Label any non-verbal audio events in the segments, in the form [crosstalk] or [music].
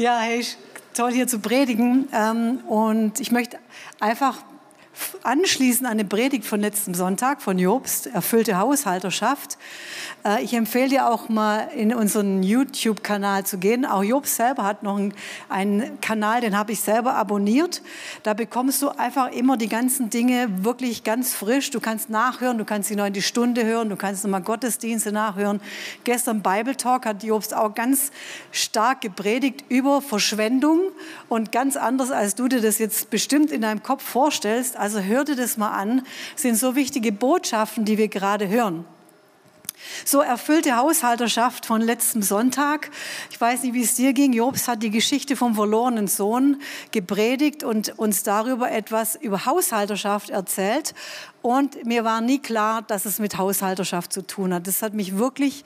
Ja, hey, toll hier zu predigen. Ähm, und ich möchte einfach anschließen an eine Predigt von letzten Sonntag von Jobst, erfüllte Haushalterschaft. Äh, ich empfehle dir auch mal in unseren YouTube-Kanal zu gehen. Auch Jobst selber hat noch einen, Kanal, den habe ich selber abonniert. Da bekommst du einfach immer die ganzen Dinge wirklich ganz frisch. Du kannst nachhören, du kannst die neue die Stunde hören, du kannst nochmal Gottesdienste nachhören. Gestern Bible Talk hat Jobst auch ganz stark gepredigt über Verschwendung und ganz anders, als du dir das jetzt bestimmt in deinem Kopf vorstellst. Also hör dir das mal an. Das sind so wichtige Botschaften, die wir gerade hören. So erfüllte Haushalterschaft von letztem Sonntag. Ich weiß nicht, wie es dir ging. Jobs hat die Geschichte vom verlorenen Sohn gepredigt und uns darüber etwas über Haushalterschaft erzählt. Und mir war nie klar, dass es mit Haushalterschaft zu tun hat. Das hat mich wirklich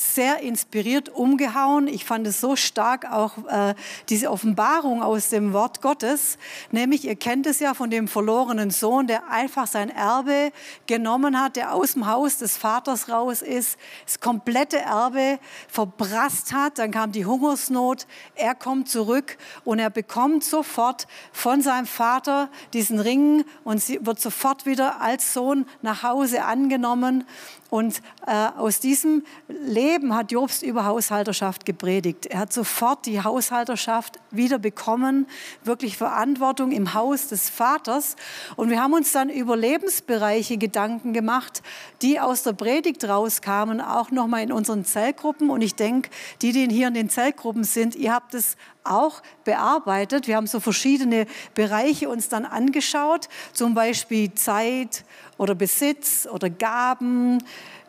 sehr inspiriert umgehauen. Ich fand es so stark auch äh, diese Offenbarung aus dem Wort Gottes. Nämlich, ihr kennt es ja von dem verlorenen Sohn, der einfach sein Erbe genommen hat, der aus dem Haus des Vaters raus ist, das komplette Erbe verbrasst hat. Dann kam die Hungersnot. Er kommt zurück und er bekommt sofort von seinem Vater diesen Ring und wird sofort wieder als Sohn nach Hause angenommen. Und äh, aus diesem Leben hat Jobst über Haushalterschaft gepredigt. Er hat sofort die Haushalterschaft wieder bekommen, wirklich Verantwortung im Haus des Vaters. Und wir haben uns dann über Lebensbereiche Gedanken gemacht, die aus der Predigt rauskamen, auch nochmal in unseren Zellgruppen. Und ich denke, die, die hier in den Zellgruppen sind, ihr habt es auch bearbeitet. Wir haben so verschiedene Bereiche uns dann angeschaut, zum Beispiel Zeit oder Besitz oder Gaben,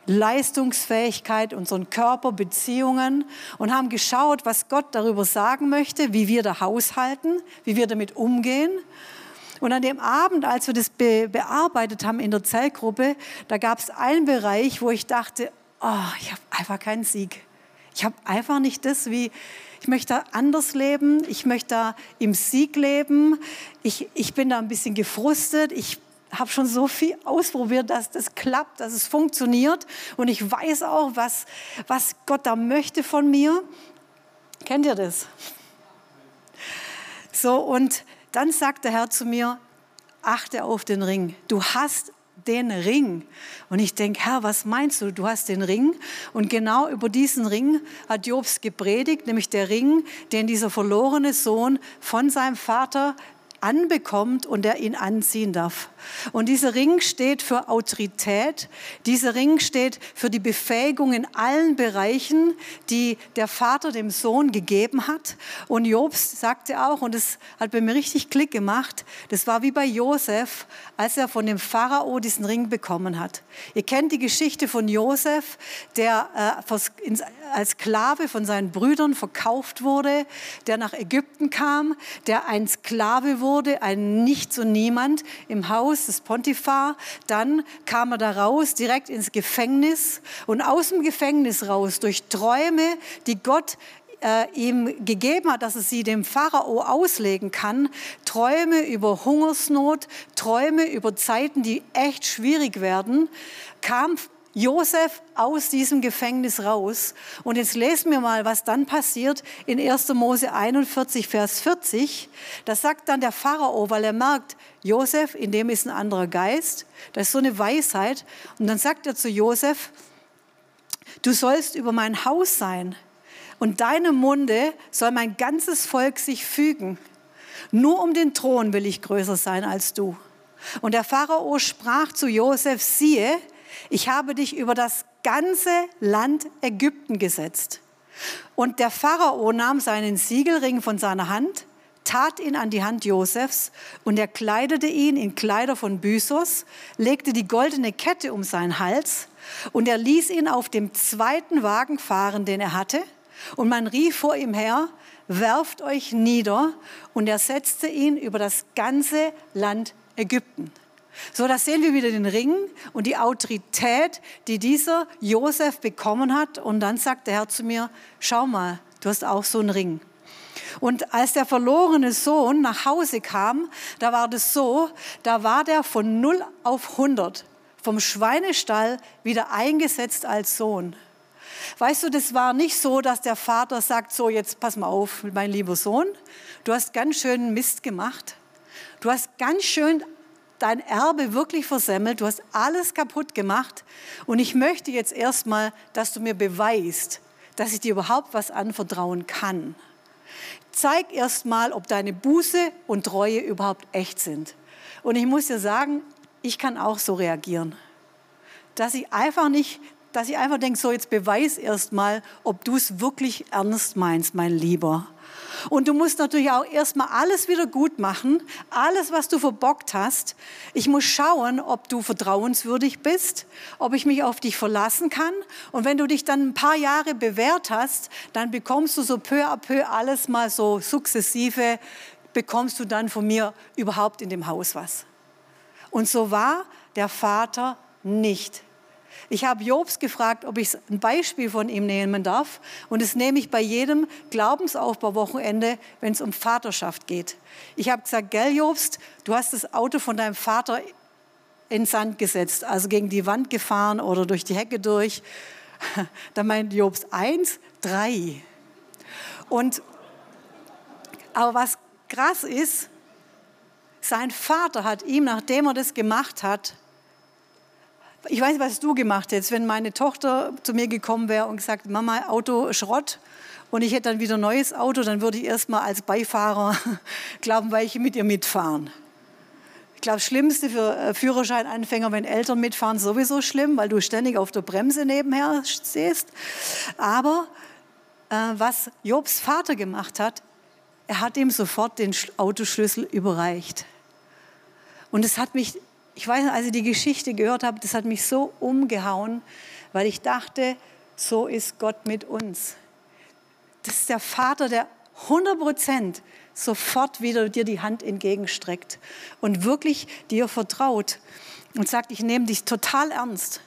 Leistungsfähigkeit, unseren Körper, Beziehungen und haben geschaut, was Gott darüber sagen möchte, wie wir da haushalten, wie wir damit umgehen. Und an dem Abend, als wir das be bearbeitet haben in der Zellgruppe, da gab es einen Bereich, wo ich dachte, oh, ich habe einfach keinen Sieg. Ich habe einfach nicht das, wie ich möchte anders leben, ich möchte im Sieg leben, ich, ich bin da ein bisschen gefrustet, ich habe schon so viel ausprobiert, dass das klappt, dass es funktioniert und ich weiß auch, was, was Gott da möchte von mir. Kennt ihr das? So, und dann sagt der Herr zu mir, achte auf den Ring. Du hast den Ring. Und ich denke, Herr, was meinst du? Du hast den Ring. Und genau über diesen Ring hat Jobs gepredigt, nämlich der Ring, den dieser verlorene Sohn von seinem Vater anbekommt und der ihn anziehen darf. Und dieser Ring steht für Autorität. Dieser Ring steht für die Befähigung in allen Bereichen, die der Vater dem Sohn gegeben hat. Und Jobs sagte auch, und das hat bei mir richtig Klick gemacht, das war wie bei Josef, als er von dem Pharao diesen Ring bekommen hat. Ihr kennt die Geschichte von Josef, der äh, als Sklave von seinen Brüdern verkauft wurde, der nach Ägypten kam, der ein Sklave wurde, ein Nichts und Niemand im Haus des Pontifar. Dann kam er da raus, direkt ins Gefängnis. Und aus dem Gefängnis raus, durch Träume, die Gott äh, ihm gegeben hat, dass er sie dem Pharao auslegen kann. Träume über Hungersnot, Träume über Zeiten, die echt schwierig werden, kam Josef aus diesem Gefängnis raus. Und jetzt lesen wir mal, was dann passiert in 1. Mose 41, Vers 40. Das sagt dann der Pharao, weil er merkt, Josef, in dem ist ein anderer Geist. Das ist so eine Weisheit. Und dann sagt er zu Josef, du sollst über mein Haus sein. Und deinem Munde soll mein ganzes Volk sich fügen. Nur um den Thron will ich größer sein als du. Und der Pharao sprach zu Josef, siehe, ich habe dich über das ganze Land Ägypten gesetzt. Und der Pharao nahm seinen Siegelring von seiner Hand, tat ihn an die Hand Josefs und er kleidete ihn in Kleider von Büsos, legte die goldene Kette um seinen Hals und er ließ ihn auf dem zweiten Wagen fahren, den er hatte. Und man rief vor ihm her, werft euch nieder. Und er setzte ihn über das ganze Land Ägypten. So, da sehen wir wieder den Ring und die Autorität, die dieser Josef bekommen hat. Und dann sagt der Herr zu mir, schau mal, du hast auch so einen Ring. Und als der verlorene Sohn nach Hause kam, da war das so, da war der von 0 auf 100 vom Schweinestall wieder eingesetzt als Sohn. Weißt du, das war nicht so, dass der Vater sagt, so jetzt pass mal auf, mein lieber Sohn, du hast ganz schön Mist gemacht. Du hast ganz schön dein Erbe wirklich versemmelt, du hast alles kaputt gemacht und ich möchte jetzt erstmal, dass du mir beweist, dass ich dir überhaupt was anvertrauen kann. Zeig erstmal, ob deine Buße und Treue überhaupt echt sind. Und ich muss dir sagen, ich kann auch so reagieren, dass ich einfach nicht dass ich einfach denke, so jetzt beweis erstmal, ob du es wirklich ernst meinst, mein Lieber. Und du musst natürlich auch erstmal alles wieder gut machen, alles, was du verbockt hast. Ich muss schauen, ob du vertrauenswürdig bist, ob ich mich auf dich verlassen kann. Und wenn du dich dann ein paar Jahre bewährt hast, dann bekommst du so peu à peu alles mal so sukzessive, bekommst du dann von mir überhaupt in dem Haus was. Und so war der Vater nicht. Ich habe Jobs gefragt, ob ich ein Beispiel von ihm nehmen darf. Und das nehme ich bei jedem Glaubensaufbauwochenende, wenn es um Vaterschaft geht. Ich habe gesagt, gell Jobst, du hast das Auto von deinem Vater in Sand gesetzt, also gegen die Wand gefahren oder durch die Hecke durch. [laughs] Da meint Jobst eins, drei. Und, aber was krass ist, sein Vater hat ihm, nachdem er das gemacht hat, ich weiß, was du gemacht hättest, wenn meine Tochter zu mir gekommen wäre und gesagt, Mama, Auto Schrott und ich hätte dann wieder ein neues Auto, dann würde ich erstmal als Beifahrer [laughs] glauben, weil ich mit ihr mitfahren. Ich glaube, das Schlimmste für äh, Führerscheinanfänger, wenn Eltern mitfahren, sowieso schlimm, weil du ständig auf der Bremse nebenher stehst. Aber äh, was Jobs Vater gemacht hat, er hat ihm sofort den Autoschlüssel überreicht. Und es hat mich ich weiß, als ich die Geschichte gehört habe, das hat mich so umgehauen, weil ich dachte, so ist Gott mit uns. Das ist der Vater, der 100 Prozent sofort wieder dir die Hand entgegenstreckt und wirklich dir vertraut und sagt, ich nehme dich total ernst.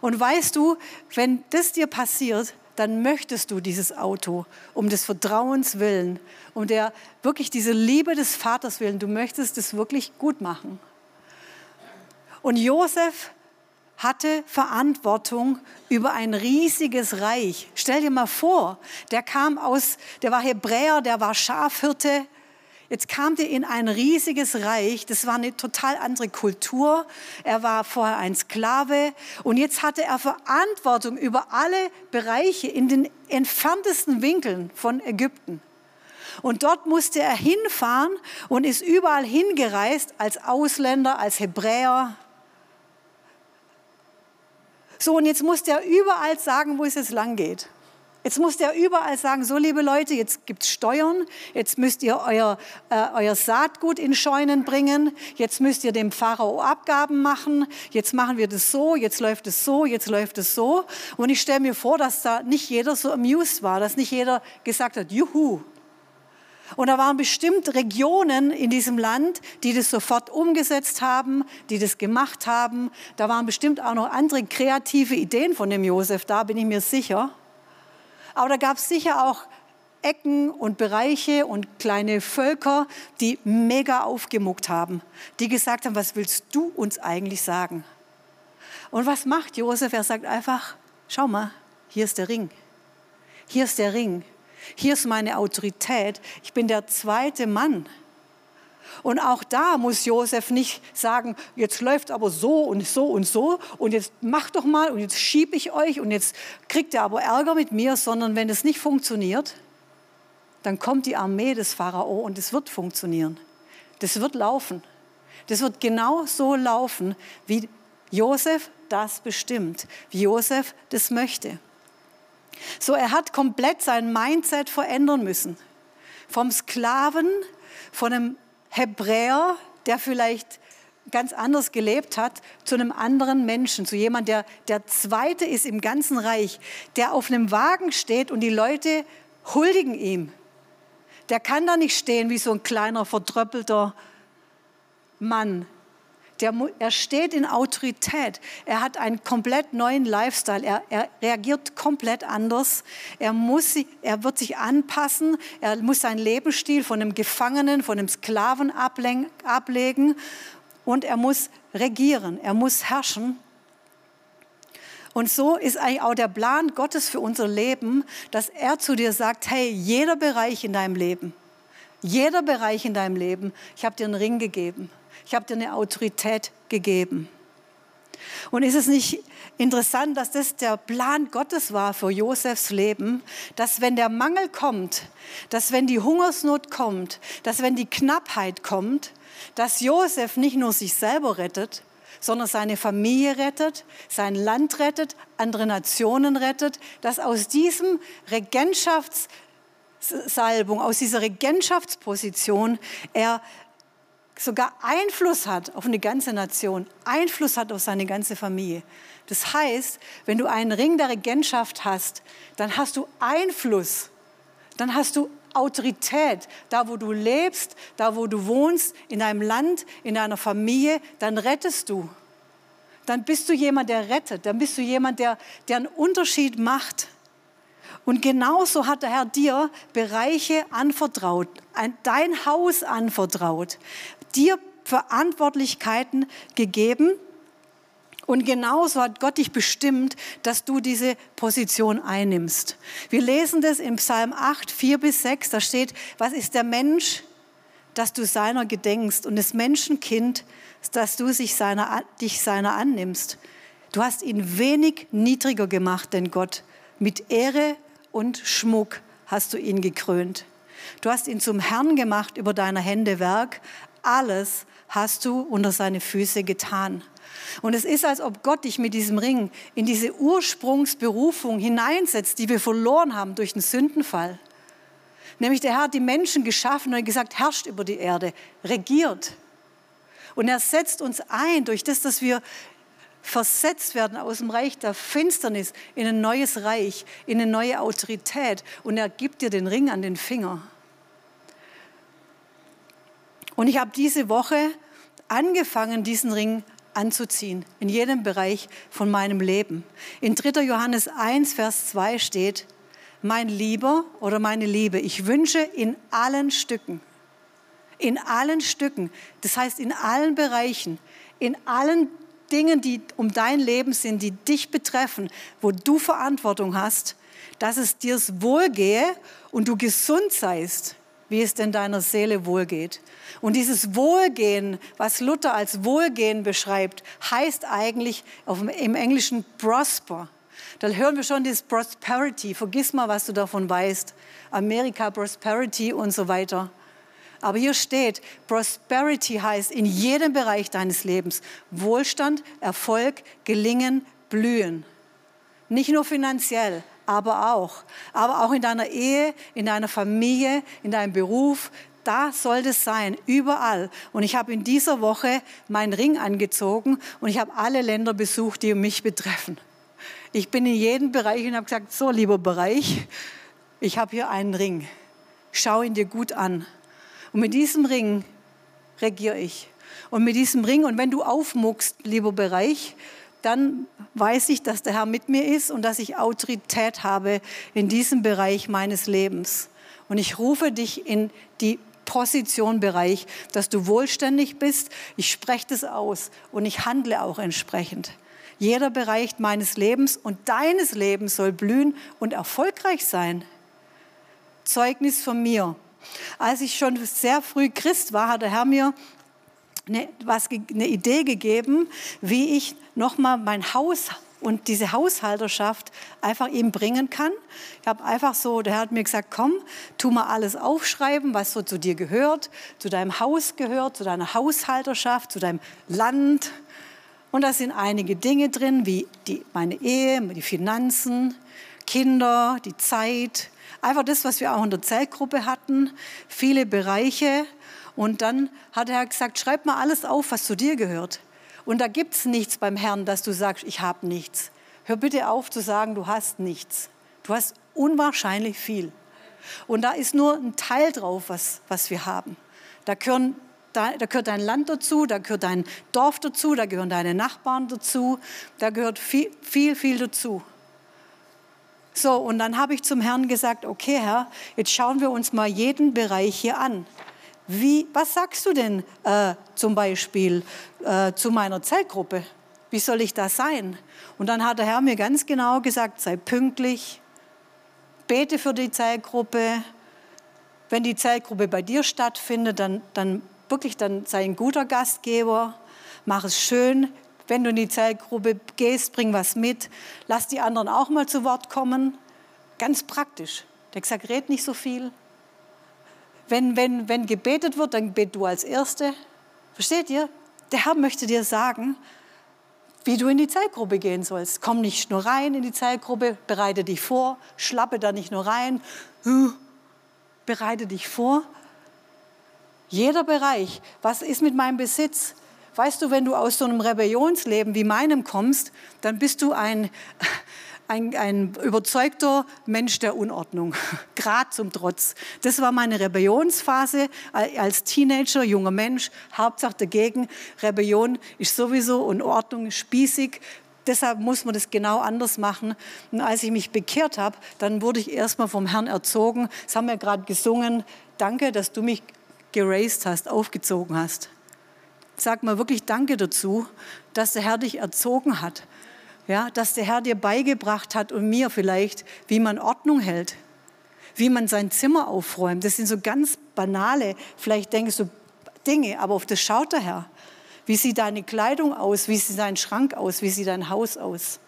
Und weißt du, wenn das dir passiert, dann möchtest du dieses Auto um des Vertrauens willen, um der wirklich diese Liebe des Vaters willen. Du möchtest es wirklich gut machen. Und Josef hatte Verantwortung über ein riesiges Reich. Stell dir mal vor, der kam aus, der war Hebräer, der war Schafhirte. Jetzt kam der in ein riesiges Reich. Das war eine total andere Kultur. Er war vorher ein Sklave und jetzt hatte er Verantwortung über alle Bereiche in den entferntesten Winkeln von Ägypten. Und dort musste er hinfahren und ist überall hingereist als Ausländer, als Hebräer, so, und jetzt muss der überall sagen, wo es jetzt lang geht. Jetzt muss der überall sagen, so liebe Leute, jetzt gibt es Steuern, jetzt müsst ihr euer, äh, euer Saatgut in Scheunen bringen, jetzt müsst ihr dem Pharao Abgaben machen, jetzt machen wir das so, jetzt läuft es so, jetzt läuft es so. Und ich stelle mir vor, dass da nicht jeder so amused war, dass nicht jeder gesagt hat, juhu, und da waren bestimmt Regionen in diesem Land, die das sofort umgesetzt haben, die das gemacht haben. Da waren bestimmt auch noch andere kreative Ideen von dem Josef, da bin ich mir sicher. Aber da gab es sicher auch Ecken und Bereiche und kleine Völker, die mega aufgemuckt haben, die gesagt haben, was willst du uns eigentlich sagen? Und was macht Josef? Er sagt einfach, schau mal, hier ist der Ring. Hier ist der Ring. Hier ist meine Autorität. Ich bin der zweite Mann. Und auch da muss Josef nicht sagen, jetzt läuft aber so und so und so und jetzt mach doch mal und jetzt schiebe ich euch und jetzt kriegt ihr aber Ärger mit mir, sondern wenn es nicht funktioniert, dann kommt die Armee des Pharao und es wird funktionieren. Das wird laufen. Das wird genau so laufen, wie Josef das bestimmt, wie Josef das möchte. So, er hat komplett sein Mindset verändern müssen. Vom Sklaven, von einem Hebräer, der vielleicht ganz anders gelebt hat, zu einem anderen Menschen, zu jemand, der der Zweite ist im ganzen Reich, der auf einem Wagen steht und die Leute huldigen ihm. Der kann da nicht stehen wie so ein kleiner, verdröppelter Mann, der, er steht in Autorität. Er hat einen komplett neuen Lifestyle. Er, er reagiert komplett anders. Er, muss, er wird sich anpassen. Er muss seinen Lebensstil von einem Gefangenen, von einem Sklaven ablegen. Und er muss regieren. Er muss herrschen. Und so ist eigentlich auch der Plan Gottes für unser Leben, dass er zu dir sagt, hey, jeder Bereich in deinem Leben, jeder Bereich in deinem Leben, ich habe dir einen Ring gegeben, ich habe dir eine Autorität gegeben. Und ist es nicht interessant, dass das der Plan Gottes war für Josefs Leben, dass wenn der Mangel kommt, dass wenn die Hungersnot kommt, dass wenn die Knappheit kommt, dass Josef nicht nur sich selber rettet, sondern seine Familie rettet, sein Land rettet, andere Nationen rettet, dass aus diesem Regentschaftssalbung, aus dieser Regentschaftsposition er sogar Einfluss hat auf eine ganze Nation, Einfluss hat auf seine ganze Familie. Das heißt, wenn du einen Ring der Regentschaft hast, dann hast du Einfluss, dann hast du Autorität, da wo du lebst, da wo du wohnst, in deinem Land, in deiner Familie, dann rettest du. Dann bist du jemand, der rettet, dann bist du jemand, der, der einen Unterschied macht. Und genauso hat der Herr dir Bereiche anvertraut, dein Haus anvertraut, dir Verantwortlichkeiten gegeben. Und genauso hat Gott dich bestimmt, dass du diese Position einnimmst. Wir lesen das im Psalm 8, 4 bis 6. Da steht, was ist der Mensch, dass du seiner gedenkst und das Menschenkind, dass du sich seiner, dich seiner annimmst. Du hast ihn wenig niedriger gemacht denn Gott. Mit Ehre und Schmuck hast du ihn gekrönt. Du hast ihn zum Herrn gemacht über deiner Hände Werk. Alles hast du unter seine Füße getan. Und es ist, als ob Gott dich mit diesem Ring in diese Ursprungsberufung hineinsetzt, die wir verloren haben durch den Sündenfall. Nämlich der Herr hat die Menschen geschaffen und gesagt, herrscht über die Erde, regiert. Und er setzt uns ein durch das, dass wir versetzt werden aus dem Reich der Finsternis in ein neues Reich, in eine neue Autorität. Und er gibt dir den Ring an den Finger. Und ich habe diese Woche angefangen, diesen Ring anzuziehen, in jedem Bereich von meinem Leben. In 3. Johannes 1, Vers 2 steht, mein Lieber oder meine Liebe, ich wünsche in allen Stücken, in allen Stücken, das heißt in allen Bereichen, in allen Dingen, die um dein Leben sind, die dich betreffen, wo du Verantwortung hast, dass es dir wohlgehe und du gesund seist, wie es denn deiner Seele wohlgeht. Und dieses Wohlgehen, was Luther als Wohlgehen beschreibt, heißt eigentlich im Englischen prosper. Da hören wir schon das Prosperity. Vergiss mal, was du davon weißt. Amerika, Prosperity und so weiter. Aber hier steht, Prosperity heißt in jedem Bereich deines Lebens Wohlstand, Erfolg, Gelingen, Blühen. Nicht nur finanziell, aber auch. Aber auch in deiner Ehe, in deiner Familie, in deinem Beruf. Da soll das sein, überall. Und ich habe in dieser Woche meinen Ring angezogen und ich habe alle Länder besucht, die mich betreffen. Ich bin in jedem Bereich und habe gesagt, so lieber Bereich, ich habe hier einen Ring. Schau ihn dir gut an. Und mit diesem Ring regiere ich. Und mit diesem Ring, und wenn du aufmuckst, lieber Bereich, dann weiß ich, dass der Herr mit mir ist und dass ich Autorität habe in diesem Bereich meines Lebens. Und ich rufe dich in die Position, Bereich, dass du wohlständig bist. Ich spreche das aus und ich handle auch entsprechend. Jeder Bereich meines Lebens und deines Lebens soll blühen und erfolgreich sein. Zeugnis von mir. Als ich schon sehr früh Christ war, hat der Herr mir eine, was, eine Idee gegeben, wie ich nochmal mein Haus und diese Haushalterschaft einfach ihm bringen kann. Ich habe einfach so, der hat mir gesagt, komm, tu mal alles aufschreiben, was so zu dir gehört, zu deinem Haus gehört, zu deiner Haushalterschaft, zu deinem Land. Und da sind einige Dinge drin, wie die, meine Ehe, die Finanzen, Kinder, die Zeit, Einfach das, was wir auch in der Zellgruppe hatten, viele Bereiche. Und dann hat er gesagt, schreib mal alles auf, was zu dir gehört. Und da gibt es nichts beim Herrn, dass du sagst, ich habe nichts. Hör bitte auf zu sagen, du hast nichts. Du hast unwahrscheinlich viel. Und da ist nur ein Teil drauf, was, was wir haben. Da, gehören, da, da gehört dein Land dazu, da gehört dein Dorf dazu, da gehören deine Nachbarn dazu, da gehört viel, viel, viel dazu. So, und dann habe ich zum Herrn gesagt, okay Herr, jetzt schauen wir uns mal jeden Bereich hier an. Wie, was sagst du denn äh, zum Beispiel äh, zu meiner Zellgruppe? wie soll ich da sein? Und dann hat der Herr mir ganz genau gesagt, sei pünktlich, bete für die Zellgruppe. Wenn die Zellgruppe bei dir stattfindet, dann, dann wirklich, dann sei ein guter Gastgeber, mach es schön. Wenn du in die Zellgruppe gehst, bring was mit. Lass die anderen auch mal zu Wort kommen. Ganz praktisch. Der hat gesagt, red nicht so viel. Wenn, wenn, wenn gebetet wird, dann bet du als Erste. Versteht ihr? Der Herr möchte dir sagen, wie du in die Zellgruppe gehen sollst. Komm nicht nur rein in die Zellgruppe, bereite dich vor, schlappe da nicht nur rein, bereite dich vor. Jeder Bereich, was ist mit meinem Besitz? Weißt du, wenn du aus so einem Rebellionsleben wie meinem kommst, dann bist du ein, ein, ein überzeugter Mensch der Unordnung, [laughs] gerade zum Trotz. Das war meine Rebellionsphase als Teenager, junger Mensch, Hauptsache dagegen. Rebellion ist sowieso und Ordnung spießig. Deshalb muss man das genau anders machen. Und als ich mich bekehrt habe, dann wurde ich erstmal vom Herrn erzogen. Das haben wir gerade gesungen. Danke, dass du mich geraced hast, aufgezogen hast. Sag mal wirklich Danke dazu, dass der Herr dich erzogen hat ja, dass der Herr dir beigebracht hat und mir vielleicht, wie man Ordnung hält, wie man sein Zimmer aufräumt. Das sind so ganz banale, vielleicht denkst du Dinge, aber auf das schaut der Herr. Wie sieht deine Kleidung aus? Wie sieht dein Schrank aus? Wie sieht dein Haus aus?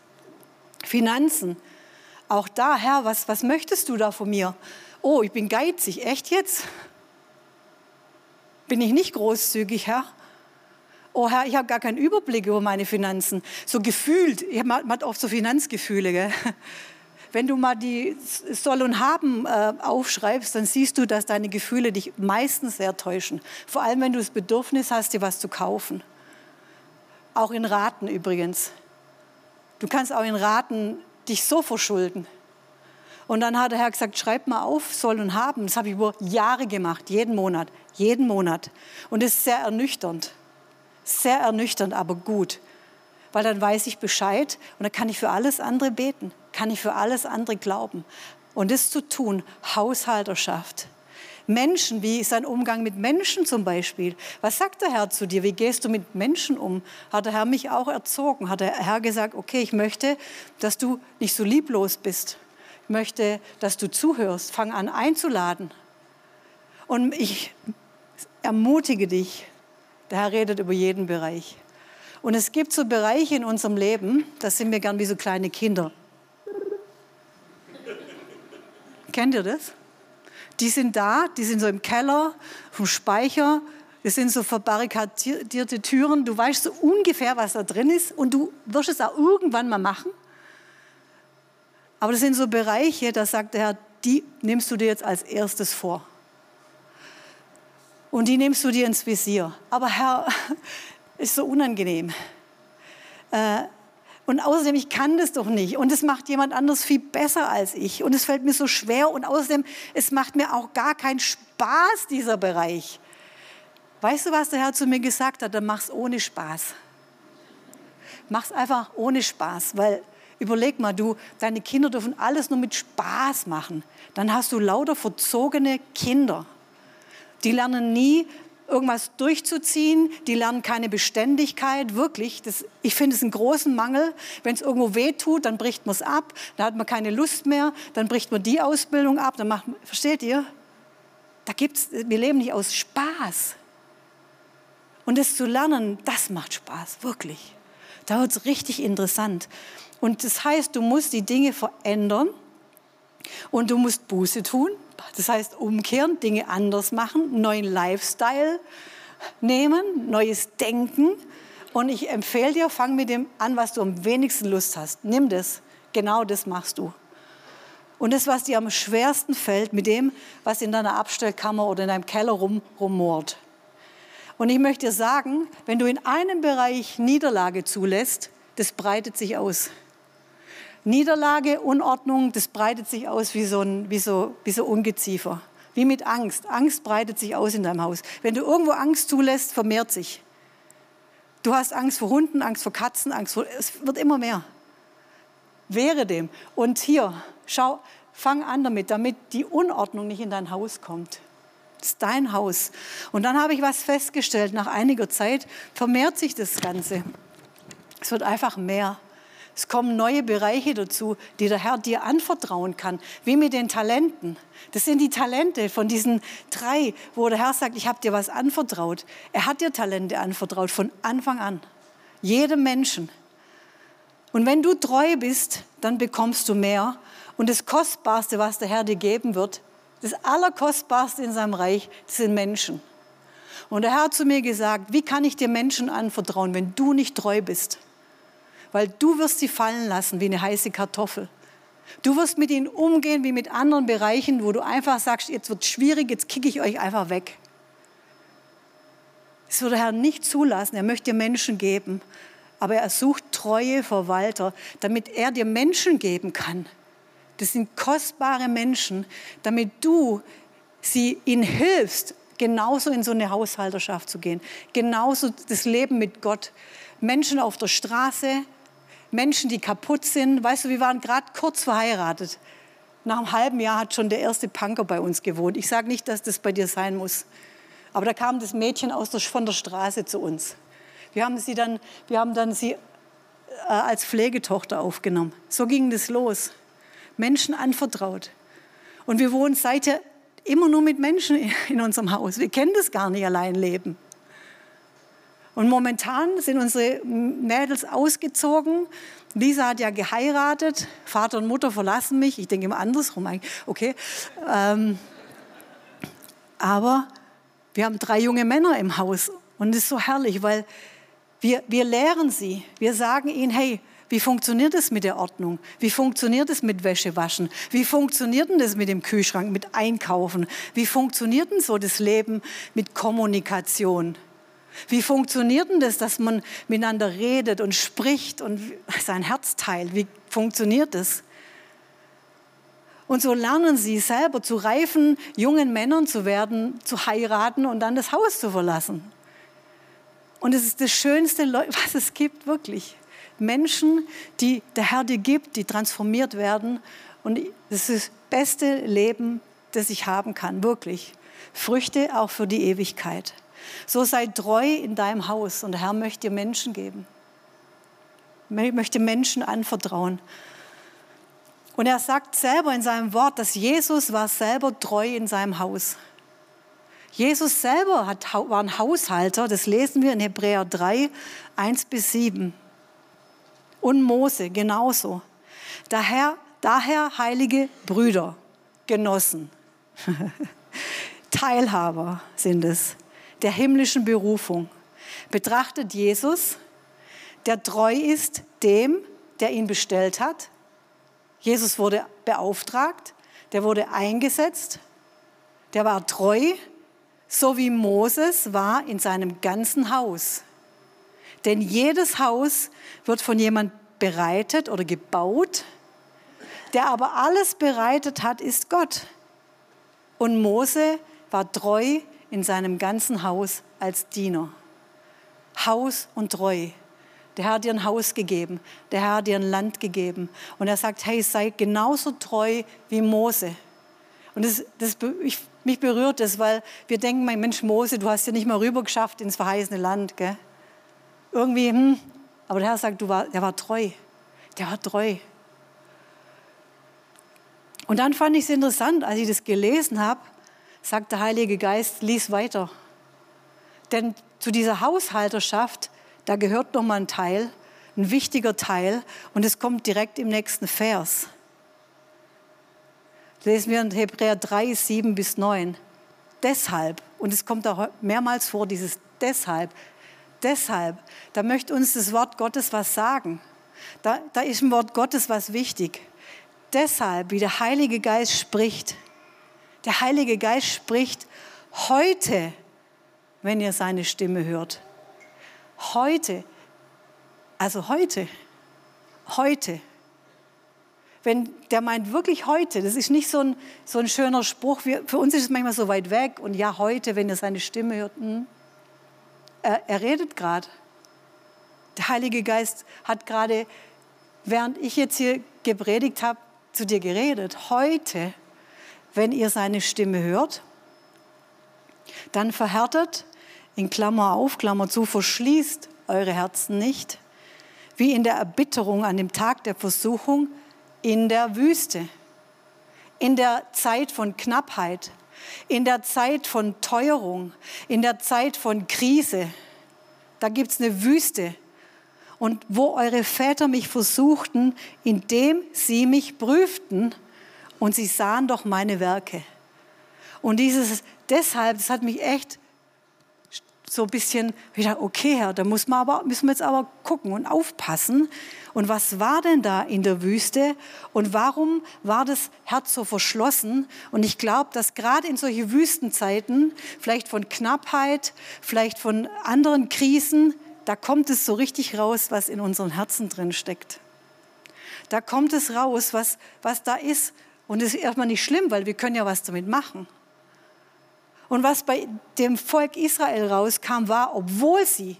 Finanzen. Auch da, Herr, was, was möchtest du da von mir? Oh, ich bin geizig. Echt jetzt? Bin ich nicht großzügig, Herr? Oh Herr, ich habe gar keinen Überblick über meine Finanzen. So gefühlt, man hat oft so Finanzgefühle. Gell? [laughs] Wenn du mal die Soll und Haben äh, aufschreibst, dann siehst du, dass deine Gefühle dich meistens sehr täuschen. Vor allem, wenn du das Bedürfnis hast, dir was zu kaufen. Auch in Raten übrigens. Du kannst auch in Raten dich so verschulden. Und dann hat der Herr gesagt, schreib mal auf, soll und haben. Das habe ich über Jahre gemacht, jeden Monat, jeden Monat. Und es ist sehr ernüchternd. Sehr ernüchternd, aber gut. Weil dann weiß ich Bescheid und dann kann ich für alles andere beten, kann ich für alles andere glauben. Und das zu tun, Haushalterschaft. Menschen, wie ist dein Umgang mit Menschen zum Beispiel? Was sagt der Herr zu dir? Wie gehst du mit Menschen um? Hat der Herr mich auch erzogen? Hat der Herr gesagt, okay, ich möchte, dass du nicht so lieblos bist. Ich möchte, dass du zuhörst. Fang an einzuladen. Und ich ermutige dich, der Herr redet über jeden Bereich. Und es gibt so Bereiche in unserem Leben, da sind wir gern wie so kleine Kinder. Kennt ihr das? Die sind da, die sind so im Keller, vom Speicher. Das sind so verbarrikadierte Türen. Du weißt so ungefähr, was da drin ist und du wirst es auch irgendwann mal machen. Aber das sind so Bereiche, da sagt der Herr, die nimmst du dir jetzt als erstes vor und die nimmst du dir ins Visier. Aber Herr, [laughs] ist so unangenehm. Äh, und außerdem, ich kann das doch nicht. Und es macht jemand anderes viel besser als ich. Und es fällt mir so schwer. Und außerdem, es macht mir auch gar keinen Spaß, dieser Bereich. Weißt du, was der Herr zu mir gesagt hat? Dann mach's ohne Spaß. Mach's einfach ohne Spaß, weil überleg mal, du, deine Kinder dürfen alles nur mit Spaß machen. Dann hast du lauter verzogene Kinder. Die lernen nie, irgendwas durchzuziehen. Die lernen keine Beständigkeit, wirklich. Das, ich finde es einen großen Mangel. Wenn es irgendwo weh tut, dann bricht man es ab. Dann hat man keine Lust mehr. Dann bricht man die Ausbildung ab. Dann macht, versteht ihr? Da gibt's, wir leben nicht aus Spaß. Und das zu lernen, das macht Spaß, wirklich. Da wird es richtig interessant. Und das heißt, du musst die Dinge verändern und du musst Buße tun. Das heißt, umkehren, Dinge anders machen, neuen Lifestyle nehmen, neues Denken. Und ich empfehle dir, fang mit dem an, was du am wenigsten Lust hast. Nimm das. Genau das machst du. Und das, was dir am schwersten fällt, mit dem, was in deiner Abstellkammer oder in deinem Keller rum, rummort. Und ich möchte dir sagen, wenn du in einem Bereich Niederlage zulässt, das breitet sich aus. Niederlage, Unordnung, das breitet sich aus wie so, ein, wie, so, wie so Ungeziefer. Wie mit Angst. Angst breitet sich aus in deinem Haus. Wenn du irgendwo Angst zulässt, vermehrt sich. Du hast Angst vor Hunden, Angst vor Katzen, Angst vor, es wird immer mehr. Wehre dem. Und hier, schau, fang an damit, damit die Unordnung nicht in dein Haus kommt. Das ist dein Haus. Und dann habe ich was festgestellt. Nach einiger Zeit vermehrt sich das Ganze. Es wird einfach mehr. Es kommen neue Bereiche dazu, die der Herr dir anvertrauen kann, wie mit den Talenten. Das sind die Talente von diesen drei, wo der Herr sagt, ich habe dir was anvertraut. Er hat dir Talente anvertraut von Anfang an. Jedem Menschen. Und wenn du treu bist, dann bekommst du mehr. Und das Kostbarste, was der Herr dir geben wird, das Allerkostbarste in seinem Reich, das sind Menschen. Und der Herr hat zu mir gesagt, wie kann ich dir Menschen anvertrauen, wenn du nicht treu bist? Weil du wirst sie fallen lassen wie eine heiße Kartoffel. Du wirst mit ihnen umgehen wie mit anderen Bereichen, wo du einfach sagst, jetzt wird schwierig, jetzt kicke ich euch einfach weg. Das wird der Herr nicht zulassen. Er möchte dir Menschen geben. Aber er sucht treue Verwalter, damit er dir Menschen geben kann. Das sind kostbare Menschen, damit du sie ihnen hilfst, genauso in so eine Haushalterschaft zu gehen. Genauso das Leben mit Gott. Menschen auf der Straße, Menschen, die kaputt sind. Weißt du, wir waren gerade kurz verheiratet. Nach einem halben Jahr hat schon der erste Punker bei uns gewohnt. Ich sage nicht, dass das bei dir sein muss. Aber da kam das Mädchen aus der, von der Straße zu uns. Wir haben sie dann, wir haben dann sie äh, als Pflegetochter aufgenommen. So ging das los. Menschen anvertraut. Und wir wohnen seither immer nur mit Menschen in unserem Haus. Wir kennen das gar nicht allein leben. Und momentan sind unsere Mädels ausgezogen. Lisa hat ja geheiratet. Vater und Mutter verlassen mich. Ich denke immer andersrum. Okay. Ähm, aber wir haben drei junge Männer im Haus. Und es ist so herrlich, weil wir, wir lehren sie. Wir sagen ihnen, hey, wie funktioniert es mit der Ordnung? Wie funktioniert es mit Wäschewaschen? Wie funktioniert denn das mit dem Kühlschrank, mit Einkaufen? Wie funktioniert denn so das Leben mit Kommunikation? Wie funktioniert denn das, dass man miteinander redet und spricht und sein Herz teilt? Wie funktioniert das? Und so lernen sie selber zu reifen jungen Männern zu werden, zu heiraten und dann das Haus zu verlassen. Und es ist das Schönste, [laughs] was es gibt, wirklich. Menschen, die der Herr dir gibt, die transformiert werden. Und das ist das beste Leben, das ich haben kann, wirklich. Früchte auch für die Ewigkeit. So sei treu in deinem Haus und der Herr möchte dir Menschen geben. Möchte Menschen anvertrauen. Und er sagt selber in seinem Wort, dass Jesus war selber treu in seinem Haus. Jesus selber hat, war ein Haushalter, das lesen wir in Hebräer 3, 1 bis 7. Und Mose genauso. Daher, daher heilige Brüder, Genossen, [laughs] Teilhaber sind es der himmlischen Berufung. Betrachtet Jesus, der treu ist dem, der ihn bestellt hat. Jesus wurde beauftragt, der wurde eingesetzt, der war treu, so wie Moses war in seinem ganzen Haus. Denn jedes Haus wird von jemand bereitet oder gebaut, der aber alles bereitet hat, ist Gott. Und Mose war treu in seinem ganzen Haus als Diener. Haus und treu. Der Herr hat dir ein Haus gegeben, der Herr hat dir ein Land gegeben. Und er sagt, hey, sei genauso treu wie Mose. Und das, das, ich, mich berührt das, weil wir denken, mein Mensch Mose, du hast ja nicht mal rüber geschafft ins verheißene Land. Gell? Irgendwie, hm. aber der Herr sagt, du war, der war treu. Der war treu. Und dann fand ich es interessant, als ich das gelesen habe, sagt der Heilige Geist, lies weiter. Denn zu dieser Haushalterschaft, da gehört noch mal ein Teil, ein wichtiger Teil, und es kommt direkt im nächsten Vers. Lesen wir in Hebräer 3, 7 bis 9. Deshalb, und es kommt auch mehrmals vor, dieses deshalb, deshalb, da möchte uns das Wort Gottes was sagen. Da, da ist im Wort Gottes was wichtig. Deshalb, wie der Heilige Geist spricht, der Heilige Geist spricht heute, wenn ihr seine Stimme hört. Heute, also heute, heute. Wenn der meint wirklich heute, das ist nicht so ein, so ein schöner Spruch, wir, für uns ist es manchmal so weit weg und ja, heute, wenn ihr seine Stimme hört, hm, er, er redet gerade. Der Heilige Geist hat gerade, während ich jetzt hier gepredigt habe, zu dir geredet. Heute wenn ihr seine Stimme hört, dann verhärtet, in Klammer auf, Klammer zu, verschließt eure Herzen nicht, wie in der Erbitterung an dem Tag der Versuchung in der Wüste, in der Zeit von Knappheit, in der Zeit von Teuerung, in der Zeit von Krise. Da gibt es eine Wüste. Und wo eure Väter mich versuchten, indem sie mich prüften und sie sahen doch meine Werke. Und dieses deshalb, das hat mich echt so ein bisschen wieder, okay, Herr, da muss man aber, müssen wir jetzt aber gucken und aufpassen. Und was war denn da in der Wüste? Und warum war das Herz so verschlossen? Und ich glaube, dass gerade in solche Wüstenzeiten, vielleicht von Knappheit, vielleicht von anderen Krisen, da kommt es so richtig raus, was in unseren Herzen drin steckt. Da kommt es raus, was, was da ist. Und das ist erstmal nicht schlimm, weil wir können ja was damit machen. Und was bei dem Volk Israel rauskam, war, obwohl sie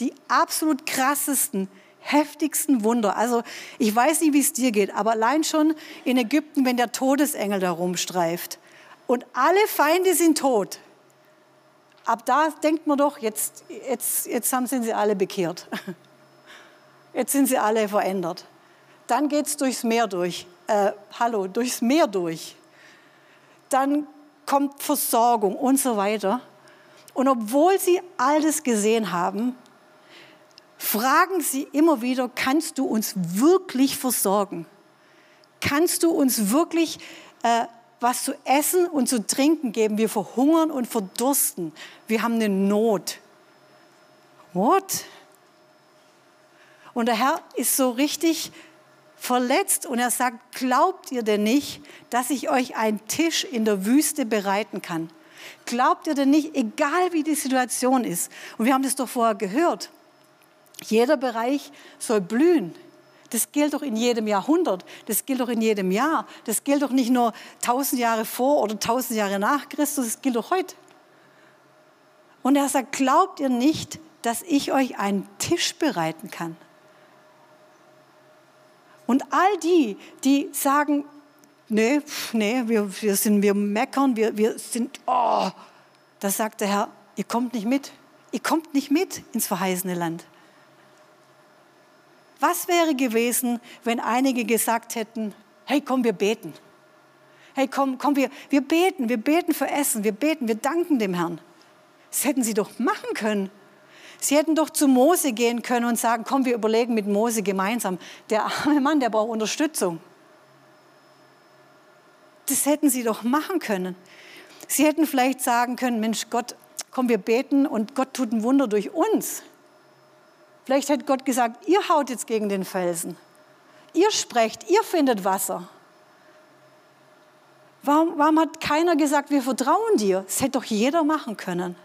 die absolut krassesten, heftigsten Wunder, also ich weiß nicht, wie es dir geht, aber allein schon in Ägypten, wenn der Todesengel da rumstreift und alle Feinde sind tot, ab da denkt man doch, jetzt, jetzt, jetzt haben, sind sie alle bekehrt. [laughs] Jetzt sind sie alle verändert. Dann geht es durchs Meer durch. Äh, hallo, durchs Meer durch. Dann kommt Versorgung und so weiter. Und obwohl sie all das gesehen haben, fragen sie immer wieder, kannst du uns wirklich versorgen? Kannst du uns wirklich äh, was zu essen und zu trinken geben? Wir verhungern und verdursten. Wir haben eine Not. What? Und der Herr ist so richtig verletzt und er sagt, glaubt ihr denn nicht, dass ich euch einen Tisch in der Wüste bereiten kann? Glaubt ihr denn nicht, egal wie die Situation ist? Und wir haben das doch vorher gehört. Jeder Bereich soll blühen. Das gilt doch in jedem Jahrhundert. Das gilt doch in jedem Jahr. Das gilt doch nicht nur tausend Jahre vor oder tausend Jahre nach Christus. Das gilt doch heute. Und er sagt, glaubt ihr nicht, dass ich euch einen Tisch bereiten kann? Und all die, die sagen, nee, nee, wir, wir, sind, wir meckern, wir, wir sind, oh, da sagt der Herr, ihr kommt nicht mit. Ihr kommt nicht mit ins verheißene Land. Was wäre gewesen, wenn einige gesagt hätten, hey, komm, wir beten. Hey, komm, komm, wir, wir beten, wir beten für Essen, wir beten, wir danken dem Herrn. Das hätten sie doch machen können. Sie hätten doch zu Mose gehen können und sagen, komm, wir überlegen mit Mose gemeinsam. Der arme Mann, der braucht Unterstützung. Das hätten sie doch machen können. Sie hätten vielleicht sagen können, Mensch, Gott, komm, wir beten und Gott tut ein Wunder durch uns. Vielleicht hätte Gott gesagt, ihr haut jetzt gegen den Felsen. Ihr sprecht, ihr findet Wasser. Warum, warum hat keiner gesagt, wir vertrauen dir? Das hätte doch jeder machen können.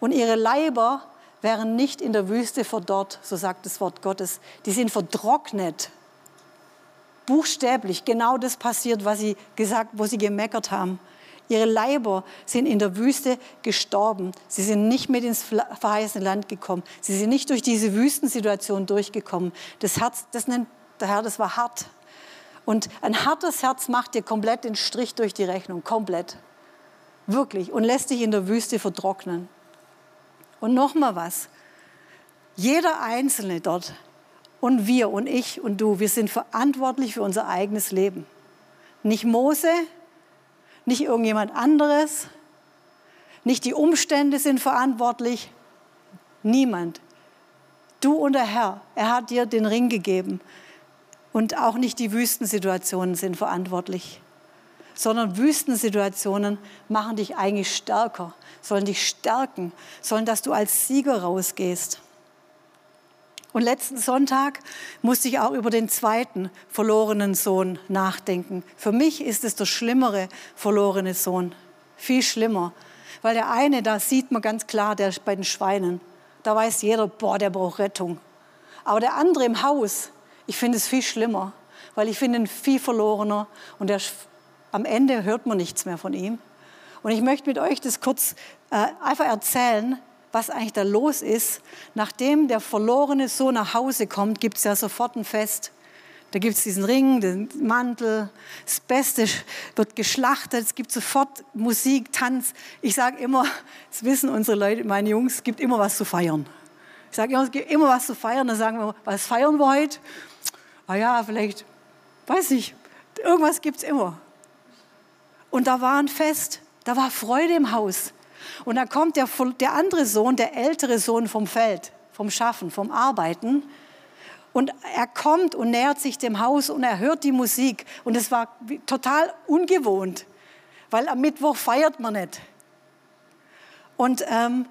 Und ihre Leiber wären nicht in der Wüste verdorrt, so sagt das Wort Gottes. Die sind vertrocknet. Buchstäblich genau das passiert, was sie gesagt, wo sie gemeckert haben. Ihre Leiber sind in der Wüste gestorben. Sie sind nicht mit ins verheißene Land gekommen. Sie sind nicht durch diese Wüstensituation durchgekommen. Das Herz, das nennt der Herr, das war hart. Und ein hartes Herz macht dir komplett den Strich durch die Rechnung, komplett. Wirklich. Und lässt dich in der Wüste vertrocknen. Und noch mal was. Jeder Einzelne dort und wir und ich und du, wir sind verantwortlich für unser eigenes Leben. Nicht Mose, nicht irgendjemand anderes, nicht die Umstände sind verantwortlich, niemand. Du und der Herr, er hat dir den Ring gegeben. Und auch nicht die Wüstensituationen sind verantwortlich, sondern Wüstensituationen machen dich eigentlich stärker sollen dich stärken, sollen, dass du als Sieger rausgehst. Und letzten Sonntag musste ich auch über den zweiten verlorenen Sohn nachdenken. Für mich ist es der schlimmere verlorene Sohn. Viel schlimmer. Weil der eine, da sieht man ganz klar, der ist bei den Schweinen. Da weiß jeder, boah, der braucht Rettung. Aber der andere im Haus, ich finde es viel schlimmer. Weil ich finde ihn viel verlorener. Und der, am Ende hört man nichts mehr von ihm. Und ich möchte mit euch das kurz äh, einfach erzählen, was eigentlich da los ist. Nachdem der verlorene Sohn nach Hause kommt, gibt es ja sofort ein Fest. Da gibt es diesen Ring, den Mantel, das Beste wird geschlachtet, es gibt sofort Musik, Tanz. Ich sage immer, das wissen unsere Leute, meine Jungs, es gibt immer was zu feiern. Ich sage immer, es gibt immer was zu feiern. Dann sagen wir, was feiern wir heute? Ah ja, vielleicht, weiß ich, irgendwas gibt es immer. Und da war ein Fest, da war Freude im Haus. Und da kommt der, der andere Sohn, der ältere Sohn vom Feld, vom Schaffen, vom Arbeiten. Und er kommt und nähert sich dem Haus und er hört die Musik. Und es war total ungewohnt, weil am Mittwoch feiert man nicht. Und, ähm,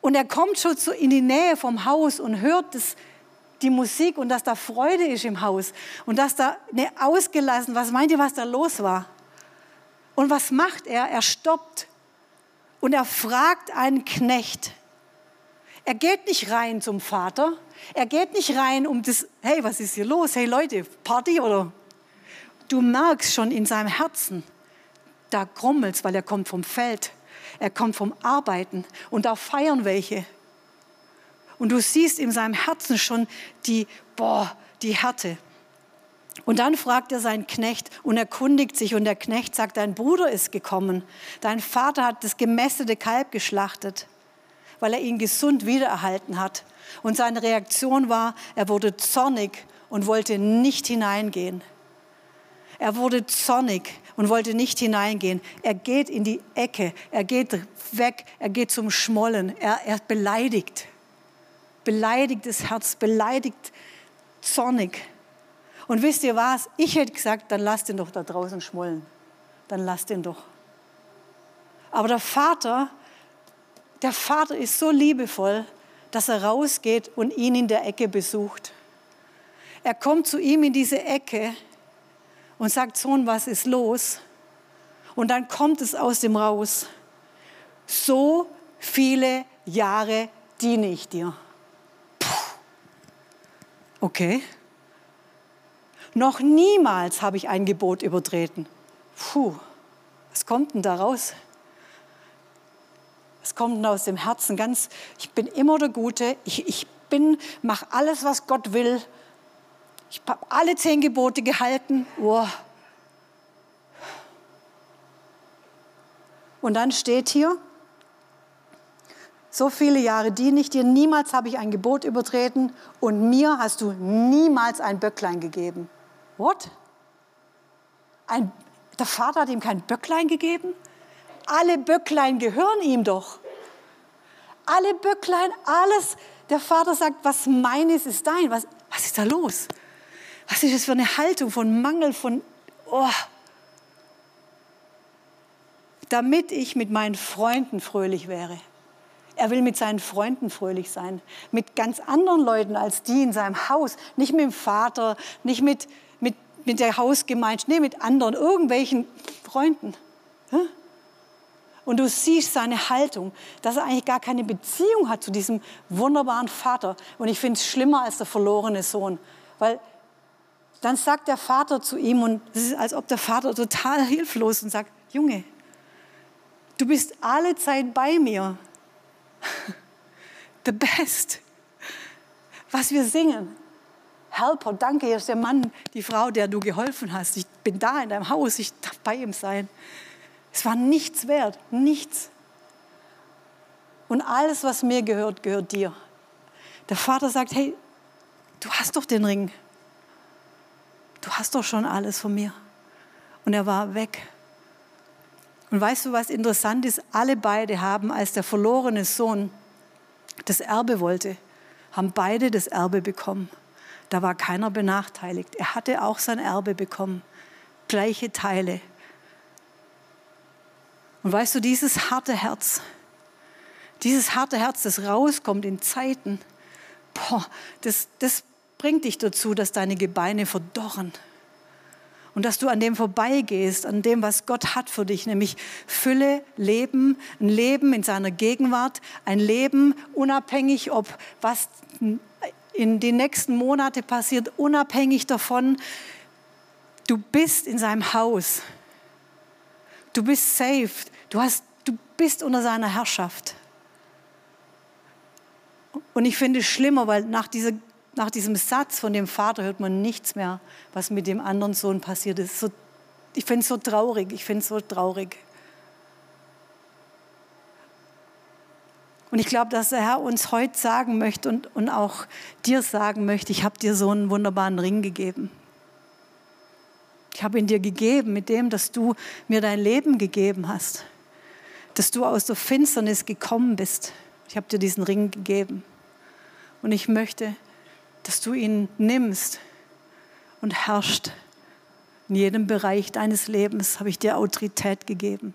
und er kommt schon zu, in die Nähe vom Haus und hört das, die Musik und dass da Freude ist im Haus und dass da ne, ausgelassen, was meint ihr, was da los war? Und was macht er? Er stoppt und er fragt einen Knecht. Er geht nicht rein zum Vater. Er geht nicht rein um das, hey, was ist hier los? Hey Leute, Party oder? Du merkst schon in seinem Herzen, da grummelt's, weil er kommt vom Feld. Er kommt vom Arbeiten und da feiern welche. Und du siehst in seinem Herzen schon die, boah, die Härte. Und dann fragt er seinen Knecht und erkundigt sich und der Knecht sagt, dein Bruder ist gekommen. Dein Vater hat das gemästete Kalb geschlachtet, weil er ihn gesund wiedererhalten hat. Und seine Reaktion war, er wurde zornig und wollte nicht hineingehen. Er wurde zornig und wollte nicht hineingehen. Er geht in die Ecke, er geht weg, er geht zum Schmollen, er, er beleidigt. Beleidigtes Herz, beleidigt, zornig. Und wisst ihr was? Ich hätte gesagt, dann lasst ihn doch da draußen schmollen. Dann lasst ihn doch. Aber der Vater, der Vater ist so liebevoll, dass er rausgeht und ihn in der Ecke besucht. Er kommt zu ihm in diese Ecke und sagt, Sohn, was ist los? Und dann kommt es aus dem raus. So viele Jahre diene ich dir. Puh. Okay. Noch niemals habe ich ein Gebot übertreten. Puh, was kommt denn da raus? Was kommt denn aus dem Herzen? Ganz, ich bin immer der Gute. Ich, ich bin, mache alles, was Gott will. Ich habe alle zehn Gebote gehalten. Oh. Und dann steht hier, so viele Jahre diene ich dir, niemals habe ich ein Gebot übertreten und mir hast du niemals ein Böcklein gegeben. What? Ein, der Vater hat ihm kein Böcklein gegeben? Alle Böcklein gehören ihm doch. Alle Böcklein, alles. Der Vater sagt, was meines ist dein. Was, was ist da los? Was ist das für eine Haltung von Mangel, von, oh. Damit ich mit meinen Freunden fröhlich wäre. Er will mit seinen Freunden fröhlich sein. Mit ganz anderen Leuten als die in seinem Haus. Nicht mit dem Vater, nicht mit mit der Hausgemeinschaft, nee, mit anderen, irgendwelchen Freunden. Und du siehst seine Haltung, dass er eigentlich gar keine Beziehung hat zu diesem wunderbaren Vater. Und ich finde es schlimmer als der verlorene Sohn, weil dann sagt der Vater zu ihm, und es ist, als ob der Vater total hilflos und sagt, Junge, du bist alle Zeit bei mir. [laughs] The best. Was wir singen, Helper, danke, hier ist der Mann, die Frau, der du geholfen hast. Ich bin da in deinem Haus, ich darf bei ihm sein. Es war nichts wert, nichts. Und alles, was mir gehört, gehört dir. Der Vater sagt, hey, du hast doch den Ring. Du hast doch schon alles von mir. Und er war weg. Und weißt du, was interessant ist? Alle beide haben, als der verlorene Sohn das Erbe wollte, haben beide das Erbe bekommen. Da war keiner benachteiligt. Er hatte auch sein Erbe bekommen. Gleiche Teile. Und weißt du, dieses harte Herz, dieses harte Herz, das rauskommt in Zeiten, boah, das, das bringt dich dazu, dass deine Gebeine verdorren. Und dass du an dem vorbeigehst, an dem, was Gott hat für dich, nämlich Fülle, Leben, ein Leben in seiner Gegenwart, ein Leben unabhängig, ob was in den nächsten Monaten passiert, unabhängig davon, du bist in seinem Haus. Du bist safe. Du, hast, du bist unter seiner Herrschaft. Und ich finde es schlimmer, weil nach, dieser, nach diesem Satz von dem Vater hört man nichts mehr, was mit dem anderen Sohn passiert ist. So, ich finde es so traurig. Ich finde es so traurig. Und ich glaube, dass der Herr uns heute sagen möchte und, und auch dir sagen möchte, ich habe dir so einen wunderbaren Ring gegeben. Ich habe ihn dir gegeben mit dem, dass du mir dein Leben gegeben hast, dass du aus der Finsternis gekommen bist. Ich habe dir diesen Ring gegeben. Und ich möchte, dass du ihn nimmst und herrscht. In jedem Bereich deines Lebens habe ich dir Autorität gegeben.